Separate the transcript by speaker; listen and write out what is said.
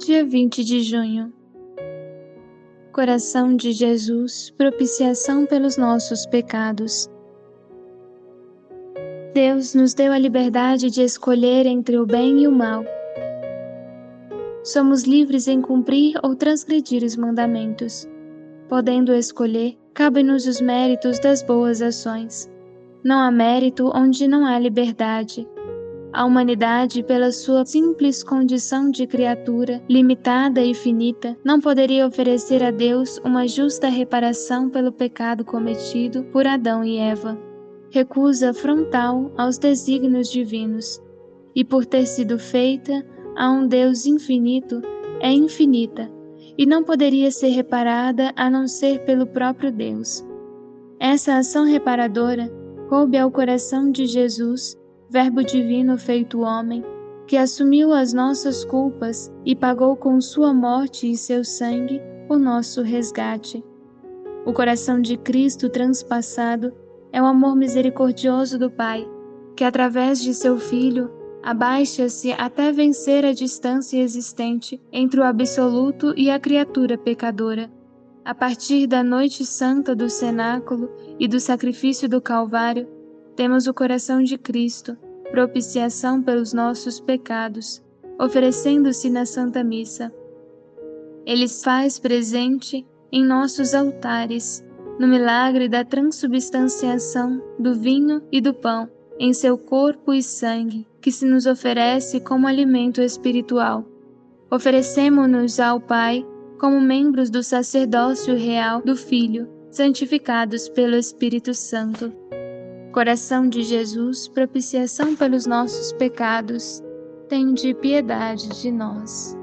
Speaker 1: 20 de junho. Coração de Jesus, propiciação pelos nossos pecados. Deus nos deu a liberdade de escolher entre o bem e o mal. Somos livres em cumprir ou transgredir os mandamentos. Podendo escolher, cabem-nos os méritos das boas ações. Não há mérito onde não há liberdade. A humanidade, pela sua simples condição de criatura, limitada e finita, não poderia oferecer a Deus uma justa reparação pelo pecado cometido por Adão e Eva. Recusa frontal aos desígnios divinos, e por ter sido feita a um Deus infinito, é infinita, e não poderia ser reparada a não ser pelo próprio Deus. Essa ação reparadora coube ao coração de Jesus Verbo divino feito homem, que assumiu as nossas culpas e pagou com sua morte e seu sangue o nosso resgate. O coração de Cristo transpassado é o amor misericordioso do Pai, que através de seu Filho abaixa-se até vencer a distância existente entre o absoluto e a criatura pecadora. A partir da noite santa do cenáculo e do sacrifício do Calvário, temos o coração de Cristo, propiciação pelos nossos pecados, oferecendo-se na Santa Missa. Ele faz presente em nossos altares, no milagre da transubstanciação do vinho e do pão, em seu corpo e sangue, que se nos oferece como alimento espiritual. Oferecemo-nos ao Pai como membros do sacerdócio real do Filho, santificados pelo Espírito Santo. Coração de Jesus, propiciação pelos nossos pecados, tende piedade de nós.